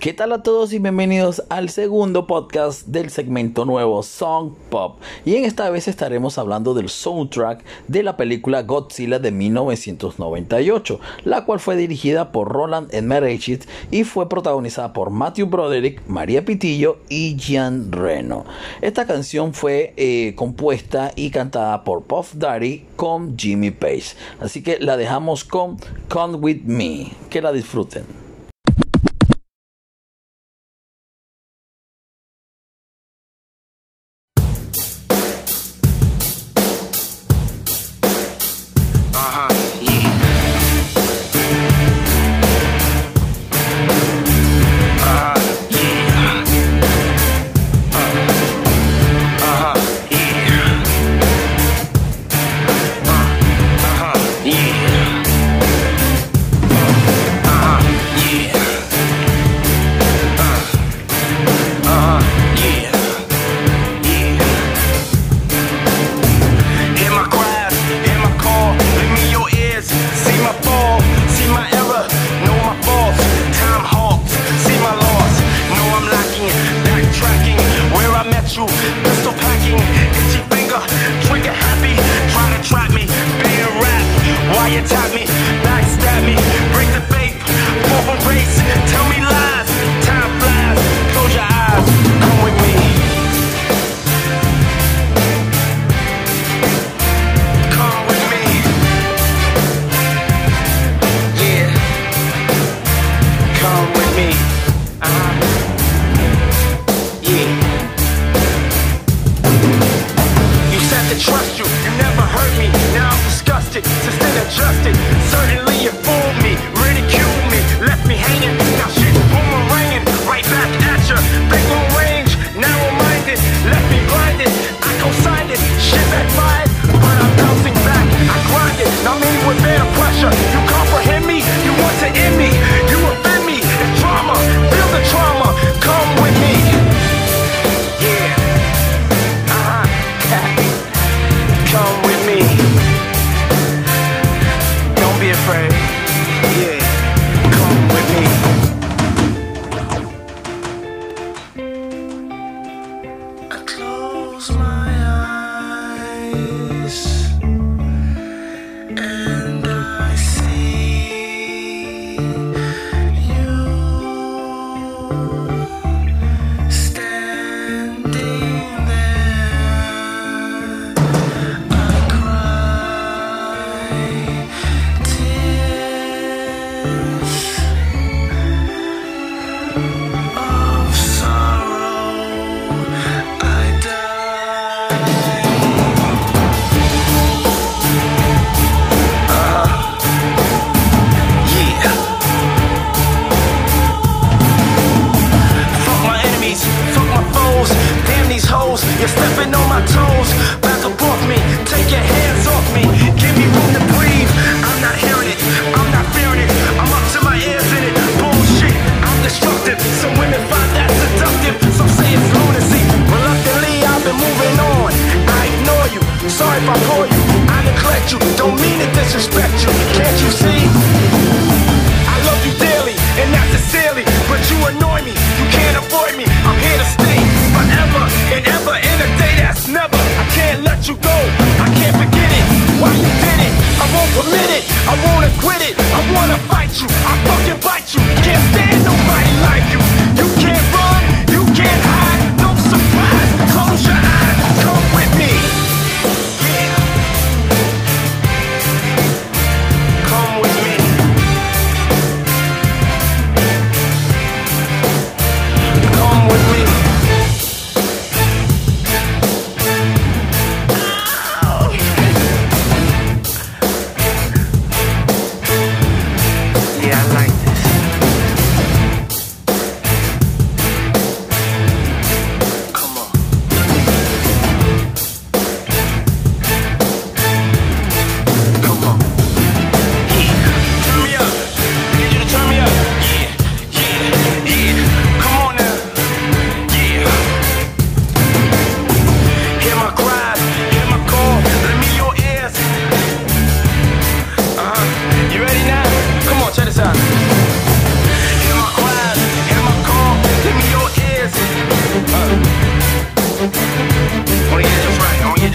¿Qué tal a todos y bienvenidos al segundo podcast del segmento nuevo Song Pop? Y en esta vez estaremos hablando del soundtrack de la película Godzilla de 1998, la cual fue dirigida por Roland Emmerich y fue protagonizada por Matthew Broderick, María Pitillo y Gian Reno. Esta canción fue eh, compuesta y cantada por Puff Daddy con Jimmy Page. Así que la dejamos con Come With Me. Que la disfruten. trusted. Certainly it fooled me, ridiculed me, left me hanging. Now shit boomeranging, right back at ya. Big on range, narrow minded, left me blinded. I co-signed it, shit backfired, but I'm bouncing back. I grind it, I mean with bare pressure. You life I put you. I neglect you, don't mean to disrespect you. Can't you see? Uh. right. Oh, right,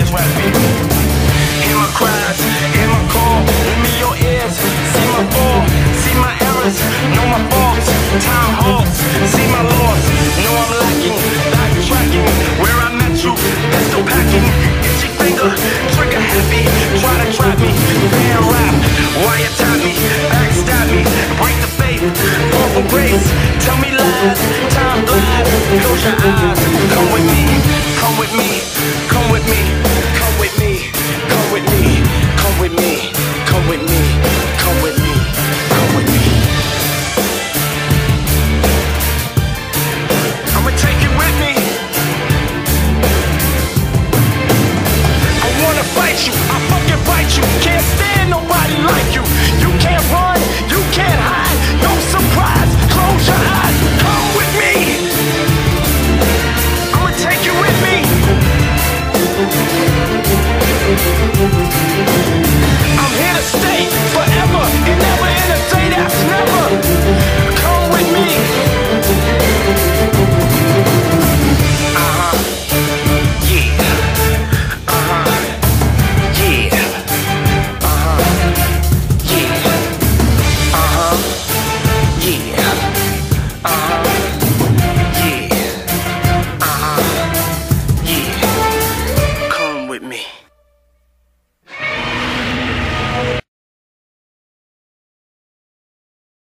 Hear my cries, hear my call. me your ears. See my fall, see my errors, know my faults. Time halts, see my loss. Come with me.